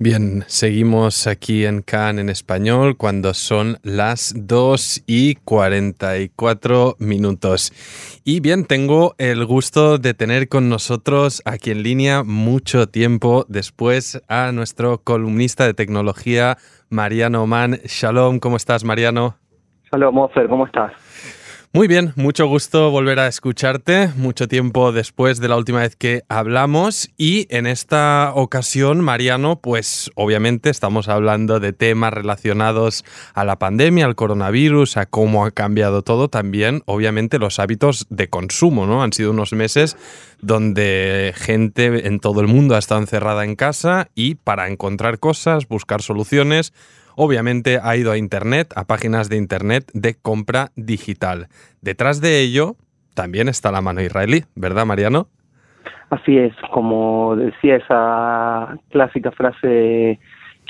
Bien, seguimos aquí en CAN en español cuando son las 2 y 44 minutos. Y bien, tengo el gusto de tener con nosotros aquí en línea mucho tiempo después a nuestro columnista de tecnología, Mariano Mann. Shalom, ¿cómo estás, Mariano? Shalom, Ofer, ¿cómo estás? Muy bien, mucho gusto volver a escucharte, mucho tiempo después de la última vez que hablamos y en esta ocasión, Mariano, pues obviamente estamos hablando de temas relacionados a la pandemia, al coronavirus, a cómo ha cambiado todo, también obviamente los hábitos de consumo, ¿no? Han sido unos meses donde gente en todo el mundo ha estado encerrada en casa y para encontrar cosas, buscar soluciones, obviamente ha ido a Internet, a páginas de Internet de compra digital. Detrás de ello también está la mano israelí, ¿verdad, Mariano? Así es, como decía esa clásica frase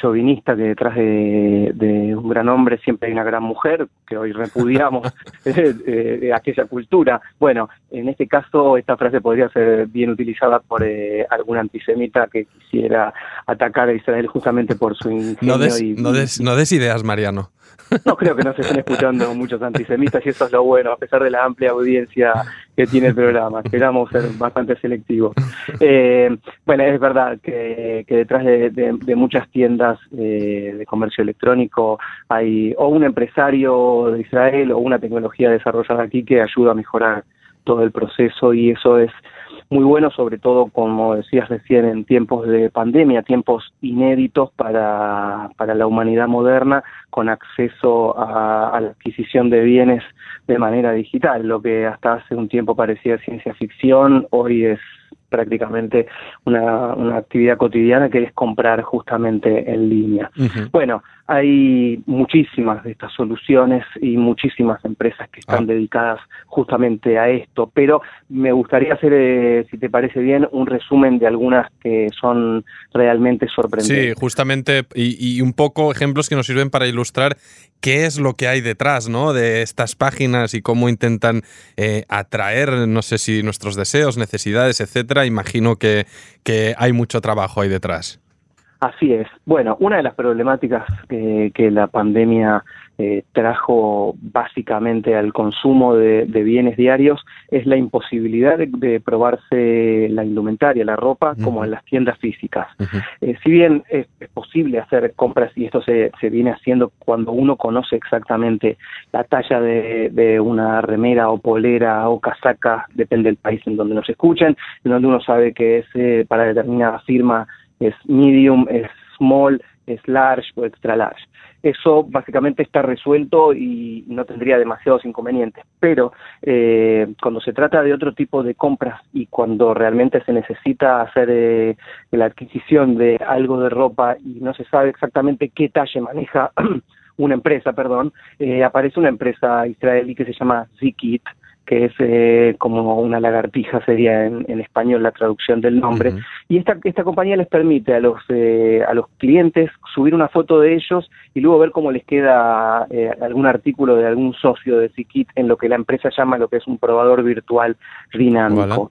chauvinista que detrás de, un gran hombre siempre hay una gran mujer, que hoy repudiamos de, aquella cultura. Bueno, en este caso esta frase podría ser bien utilizada por eh, algún antisemita que quisiera atacar a Israel justamente por su ingenio no des, no des, no des ideas, Mariano. No creo que no se estén escuchando muchos antisemitas y eso es lo bueno, a pesar de la amplia audiencia que tiene el programa. Esperamos ser bastante selectivos. Eh, bueno, es verdad que, detrás de, muchas tiendas eh, de comercio electrónico hay o un empresario de Israel o una tecnología desarrollada aquí que ayuda a mejorar todo el proceso y eso es muy bueno, sobre todo, como decías recién, en tiempos de pandemia, tiempos inéditos para, para la humanidad moderna, con acceso a, la adquisición de bienes de manera digital. Lo que hasta hace un tiempo parecía ciencia ficción, hoy es prácticamente una, una actividad cotidiana que es comprar justamente en línea. Bueno, hay muchísimas de estas soluciones y muchísimas empresas que están ah. dedicadas justamente a esto, pero me gustaría hacer, eh, si te parece bien, un resumen de algunas que son realmente sorprendentes. Sí, justamente, y, un poco ejemplos que nos sirven para ilustrar qué es lo que hay detrás ¿no? de estas páginas y cómo intentan eh, atraer, no sé si nuestros deseos, necesidades, etcétera. Imagino que, que hay mucho trabajo ahí detrás. Así es. Bueno, una de las problemáticas que, la pandemia eh, trajo básicamente al consumo de, bienes diarios es la imposibilidad de, probarse la indumentaria, la ropa, como en las tiendas físicas. Eh, si bien es, posible hacer compras y esto se, viene haciendo cuando uno conoce exactamente la talla de, una remera o polera o casaca, depende del país en donde nos escuchen, en donde uno sabe que es eh, para determinada firma es medium, es small, es large o extra large. Eso básicamente está resuelto y no tendría demasiados inconvenientes. Pero eh, cuando se trata de otro tipo de compras y cuando realmente se necesita hacer eh, la adquisición de algo de ropa y no se sabe exactamente qué talle maneja una empresa, perdón, eh, aparece una empresa israelí que se llama Zikit, que es eh, como una lagartija sería en, español la traducción del nombre. Y esta, esta compañía les permite a los, eh, a los clientes subir una foto de ellos y luego ver cómo les queda eh, algún artículo de algún socio de Sikit en lo que la empresa llama lo que es un probador virtual dinámico.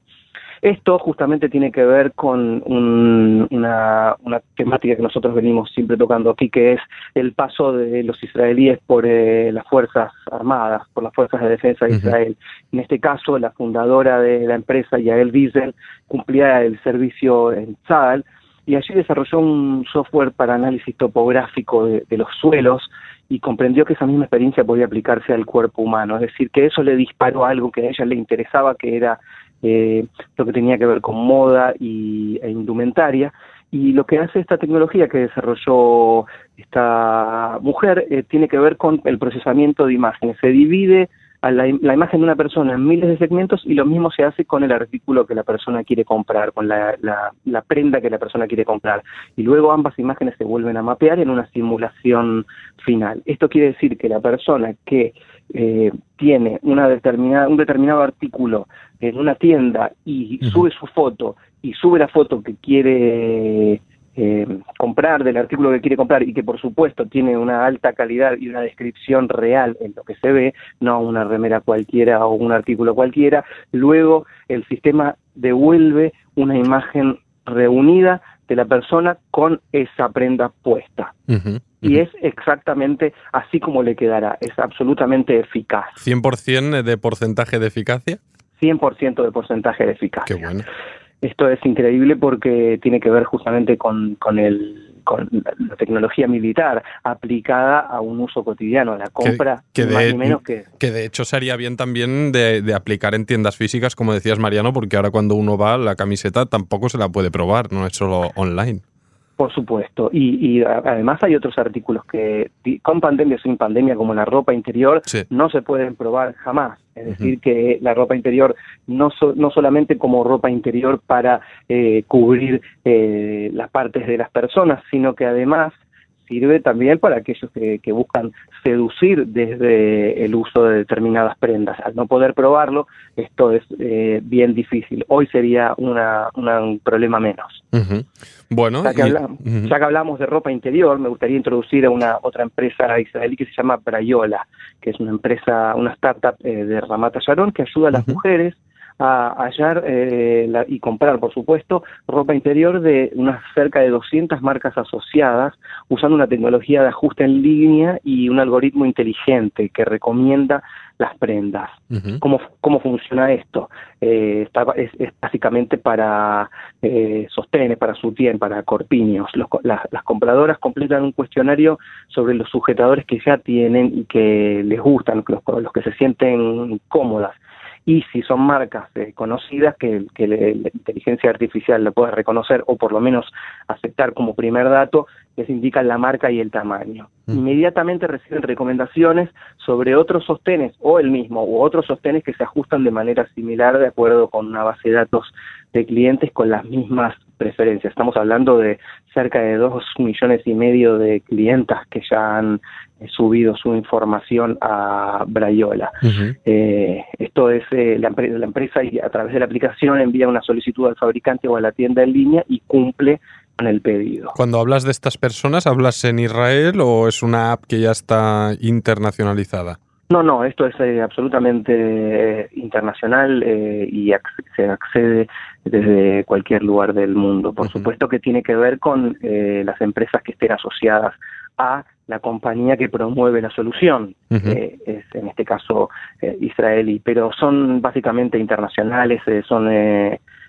Esto justamente tiene que ver con una, temática que nosotros venimos siempre tocando aquí, que es el paso de los israelíes por eh, las Fuerzas Armadas, por las Fuerzas de Defensa de Israel. En este caso, la fundadora de la empresa, Yael Wiesel, cumplía el servicio en Tzal y allí desarrolló un software para análisis topográfico de, de los suelos y comprendió que esa misma experiencia podía aplicarse al cuerpo humano, es decir, que eso le disparó algo que a ella le interesaba, que era eh, lo que tenía que ver con moda y, e indumentaria. Y lo que hace esta tecnología que desarrolló esta mujer eh, tiene que ver con el procesamiento de imágenes. Se divide a la, imagen de una persona en miles de segmentos y lo mismo se hace con el artículo que la persona quiere comprar, con la, la, prenda que la persona quiere comprar. Y luego ambas imágenes se vuelven a mapear en una simulación final. Esto quiere decir que la persona que eh, tiene una determinada, un determinado artículo en una tienda y sube su foto y sube la foto que quiere eh, comprar del artículo que quiere comprar y que por supuesto tiene una alta calidad y una descripción real en lo que se ve, no una remera cualquiera o un artículo cualquiera, luego el sistema devuelve una imagen reunida de la persona con esa prenda puesta. Y es exactamente así como le quedará, es absolutamente eficaz. ¿100% de porcentaje de eficacia? 100% de porcentaje de eficacia. Qué bueno. Esto es increíble porque tiene que ver justamente con, con el con la tecnología militar aplicada a un uso cotidiano, a la compra, que, más de, ni menos que... Que de hecho sería bien también de, de, aplicar en tiendas físicas, como decías Mariano, porque ahora cuando uno va, la camiseta tampoco se la puede probar, no es solo online. Por supuesto, y, y, además hay otros artículos que con pandemia o sin pandemia, como la ropa interior, sí. no se pueden probar jamás. Es uh -huh. decir, que la ropa interior no, so, no solamente como ropa interior para eh, cubrir eh, las partes de las personas, sino que además sirve también para aquellos que, que, buscan seducir desde el uso de determinadas prendas. Al no poder probarlo, esto es eh, bien difícil. Hoy sería una, una, un problema menos. Uh -huh. Bueno, ya que, hablamos, uh -huh. ya que, hablamos, de ropa interior, me gustaría introducir a una otra empresa israelí que se llama Brayola, que es una empresa, una startup eh, de Ramata Sharon que ayuda a las uh -huh. mujeres a hallar eh, la, y comprar, por supuesto, ropa interior de unas cerca de 200 marcas asociadas, usando una tecnología de ajuste en línea y un algoritmo inteligente que recomienda las prendas. Uh -huh. ¿Cómo, ¿Cómo funciona esto? Eh, está, es, es, básicamente para eh, sostenes, para sutien, para corpiños. Los, las, las compradoras completan un cuestionario sobre los sujetadores que ya tienen y que les gustan, los, los que se sienten cómodas y si son marcas eh, conocidas que, la inteligencia artificial le puede reconocer o por lo menos aceptar como primer dato, les indican la marca y el tamaño. Mm. Inmediatamente reciben recomendaciones sobre otros sostenes o el mismo u otros sostenes que se ajustan de manera similar de acuerdo con una base de datos de clientes con las mismas preferencias. Estamos hablando de cerca de dos millones y medio de clientas que ya han eh, subido su información a Brayola. Uh -huh. eh, esto es eh, la, la, empresa y a través de la aplicación envía una solicitud al fabricante o a la tienda en línea y cumple el pedido. Cuando hablas de estas personas, ¿hablas en Israel o es una app que ya está internacionalizada? No, no, esto es eh, absolutamente eh, internacional eh, y ac se accede desde cualquier lugar del mundo. Por uh -huh. supuesto que tiene que ver con eh, las empresas que estén asociadas a la compañía que promueve la solución, uh -huh. es en este caso israelí, pero son básicamente internacionales, eh, son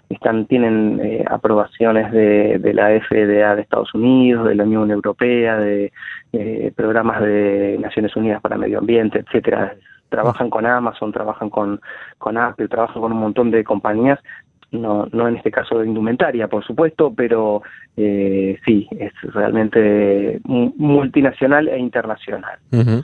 están tienen eh, aprobaciones de, de, la FDA de Estados Unidos, de la Unión Europea, de eh, programas de Naciones Unidas para Medio Ambiente, etcétera. Trabajan con Amazon, trabajan con, Apple, trabajan con un montón de compañías, no, no en este caso de indumentaria, por supuesto, pero eh, sí, es realmente multinacional e internacional. Uh.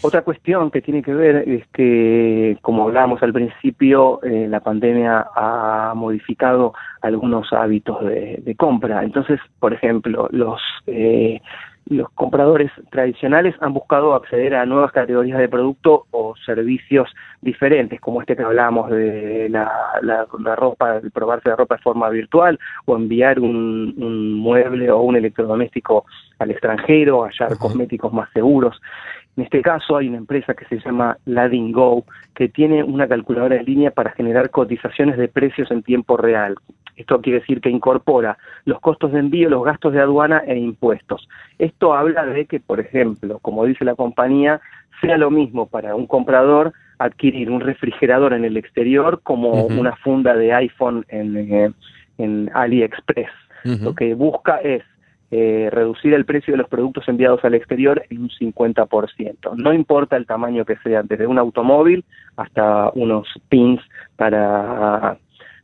Otra cuestión que tiene que ver es que, como hablábamos al principio, eh, la pandemia ha modificado algunos hábitos de, de compra. Entonces, por ejemplo, los eh, los compradores tradicionales han buscado acceder a nuevas categorías de producto o servicios diferentes, como este que hablábamos de la, la, la ropa, el probarse la ropa de forma virtual o enviar un, un mueble o un electrodoméstico al extranjero, hallar uh -huh. cosméticos más seguros. En este caso hay una empresa que se llama Ladin Go que tiene una calculadora en línea para generar cotizaciones de precios en tiempo real. Esto quiere decir que incorpora los costos de envío, los gastos de aduana e impuestos. Esto habla de que, por ejemplo, como dice la compañía, sea lo mismo para un comprador adquirir un refrigerador en el exterior como uh -huh. una funda de iPhone en, eh, en AliExpress. Uh -huh. Lo que busca es eh, reducir el precio de los productos enviados al exterior en un 50%. No importa el tamaño que sea, desde un automóvil hasta unos pins para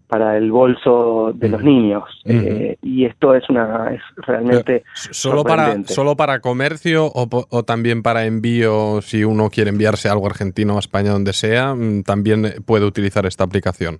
para el bolso de los niños uh -huh. eh, y esto es una es realmente solo para solo para comercio o, o, también para envío si uno quiere enviarse algo a Argentina o a España donde sea mm, también puede utilizar esta aplicación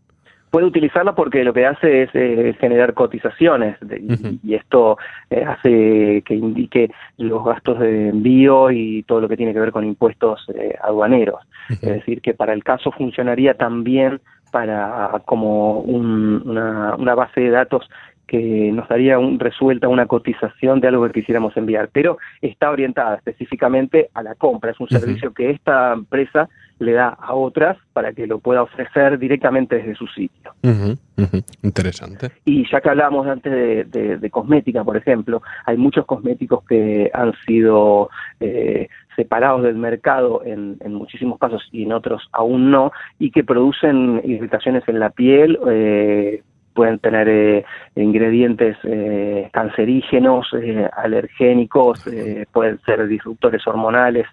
puede utilizarla porque lo que hace es eh, generar cotizaciones de, uh -huh. y, esto eh, hace que indique los gastos de envío y todo lo que tiene que ver con impuestos eh, aduaneros. Uh -huh. Es decir, que para el caso funcionaría también para como un, una, una, base de datos que nos daría un, resuelta una cotización de algo que quisiéramos enviar, pero está orientada específicamente a la compra. Es un servicio que esta empresa le da a otras para que lo pueda ofrecer directamente desde su sitio. Interesante. Y ya que hablábamos antes de, cosmética, por ejemplo, hay muchos cosméticos que han sido eh, separados del mercado en, muchísimos casos y en otros aún no, y que producen irritaciones en la piel. Eh, pueden tener eh, ingredientes eh, cancerígenos, eh, alergénicos, pueden ser disruptores hormonales,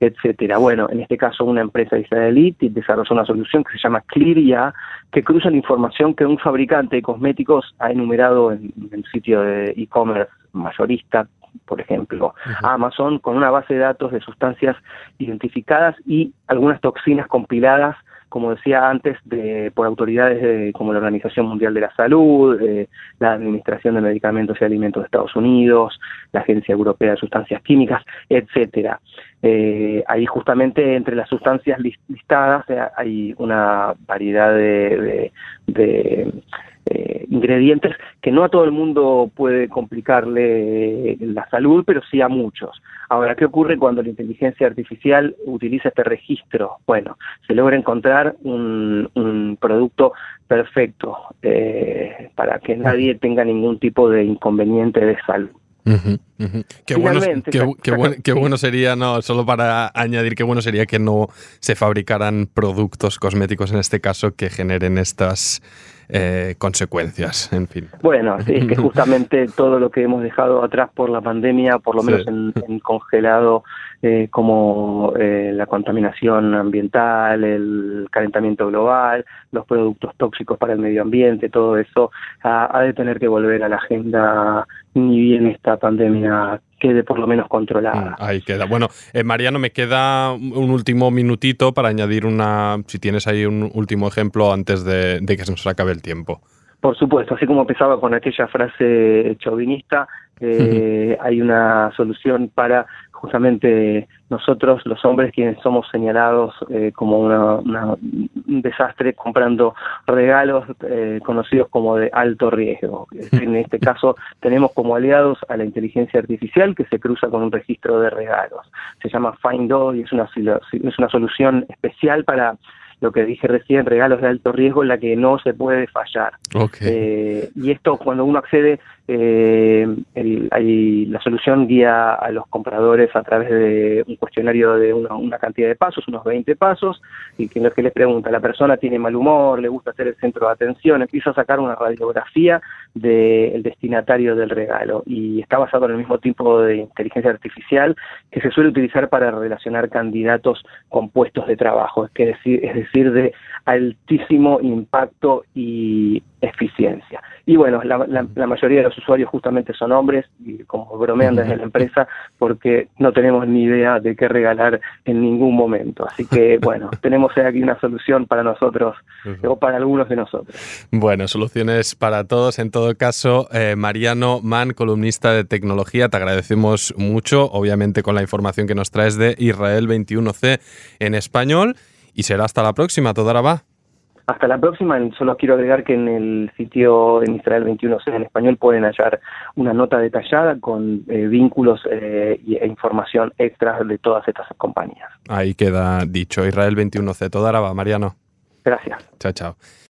etcétera. Bueno, en este caso una empresa israelí desarrolló una solución que se llama Clearia, que cruza la información que un fabricante de cosméticos ha enumerado en, el sitio de e-commerce mayorista, por ejemplo, Amazon, con una base de datos de sustancias identificadas y algunas toxinas compiladas como decía antes, de, por autoridades como la Organización Mundial de la Salud, eh, la Administración de Medicamentos y Alimentos de Estados Unidos, la Agencia Europea de Sustancias Químicas, etcétera. Eh, ahí justamente entre las sustancias listadas eh, hay una variedad de, ingredientes que no a todo el mundo puede complicarle la salud, pero sí a muchos. Ahora, ¿qué ocurre cuando la inteligencia artificial utiliza este registro? Bueno, se logra encontrar un, producto perfecto eh, para que nadie tenga ningún tipo de inconveniente de salud. Qué, bueno, qué, bueno, sería, no, solo para añadir, qué bueno sería que no se fabricaran productos cosméticos en este caso que generen estas eh, consecuencias, en fin. Bueno, sí, es que justamente todo lo que hemos dejado atrás por la pandemia, por lo menos en, congelado, eh, como eh, la contaminación ambiental, el calentamiento global, los productos tóxicos para el medio ambiente, todo eso ha, ha de tener que volver a la agenda ni bien esta pandemia quede por lo menos controlada. Mm, ahí queda. Bueno, eh, Mariano, me queda un último minutito para añadir una, si tienes ahí un último ejemplo antes de, que se nos acabe el tiempo. Por supuesto, así como empezaba con aquella frase chauvinista, eh, hay una solución para justamente nosotros, los hombres, quienes somos señalados eh, como un desastre comprando regalos eh, conocidos como de alto riesgo. En este caso tenemos como aliados a la inteligencia artificial que se cruza con un registro de regalos. Se llama Findo y es una, es una solución especial para lo que dije recién, regalos de alto riesgo en la que no se puede fallar. Eh, y esto cuando uno accede, eh, la solución guía a los compradores a través de un cuestionario de una, cantidad de pasos, unos 20 pasos, y que lo que les pregunta, la persona tiene mal humor, le gusta ser el centro de atención, empieza a sacar una radiografía del destinatario del regalo. Y está basado en el mismo tipo de inteligencia artificial que se suele utilizar para relacionar candidatos con puestos de trabajo, es, que decir, es decir, de altísimo impacto y eficiencia. Y bueno, la, mayoría de los usuarios justamente son hombres, y como bromean desde la empresa, porque no tenemos ni idea de qué regalar en ningún momento. Así que bueno, tenemos aquí una solución para nosotros, o para algunos de nosotros. Bueno, soluciones para todos. En todo caso, eh, Mariano Mann, columnista de tecnología, te agradecemos mucho, obviamente con la información que nos traes de Israel 21C en español. Y será hasta la próxima, Todara va. Hasta la próxima, solo quiero agregar que en el sitio en Israel 21C en español pueden hallar una nota detallada con eh, vínculos eh, e información extra de todas estas compañías. Ahí queda dicho, Israel 21C. Toda va, Mariano. Gracias. Chao, chao.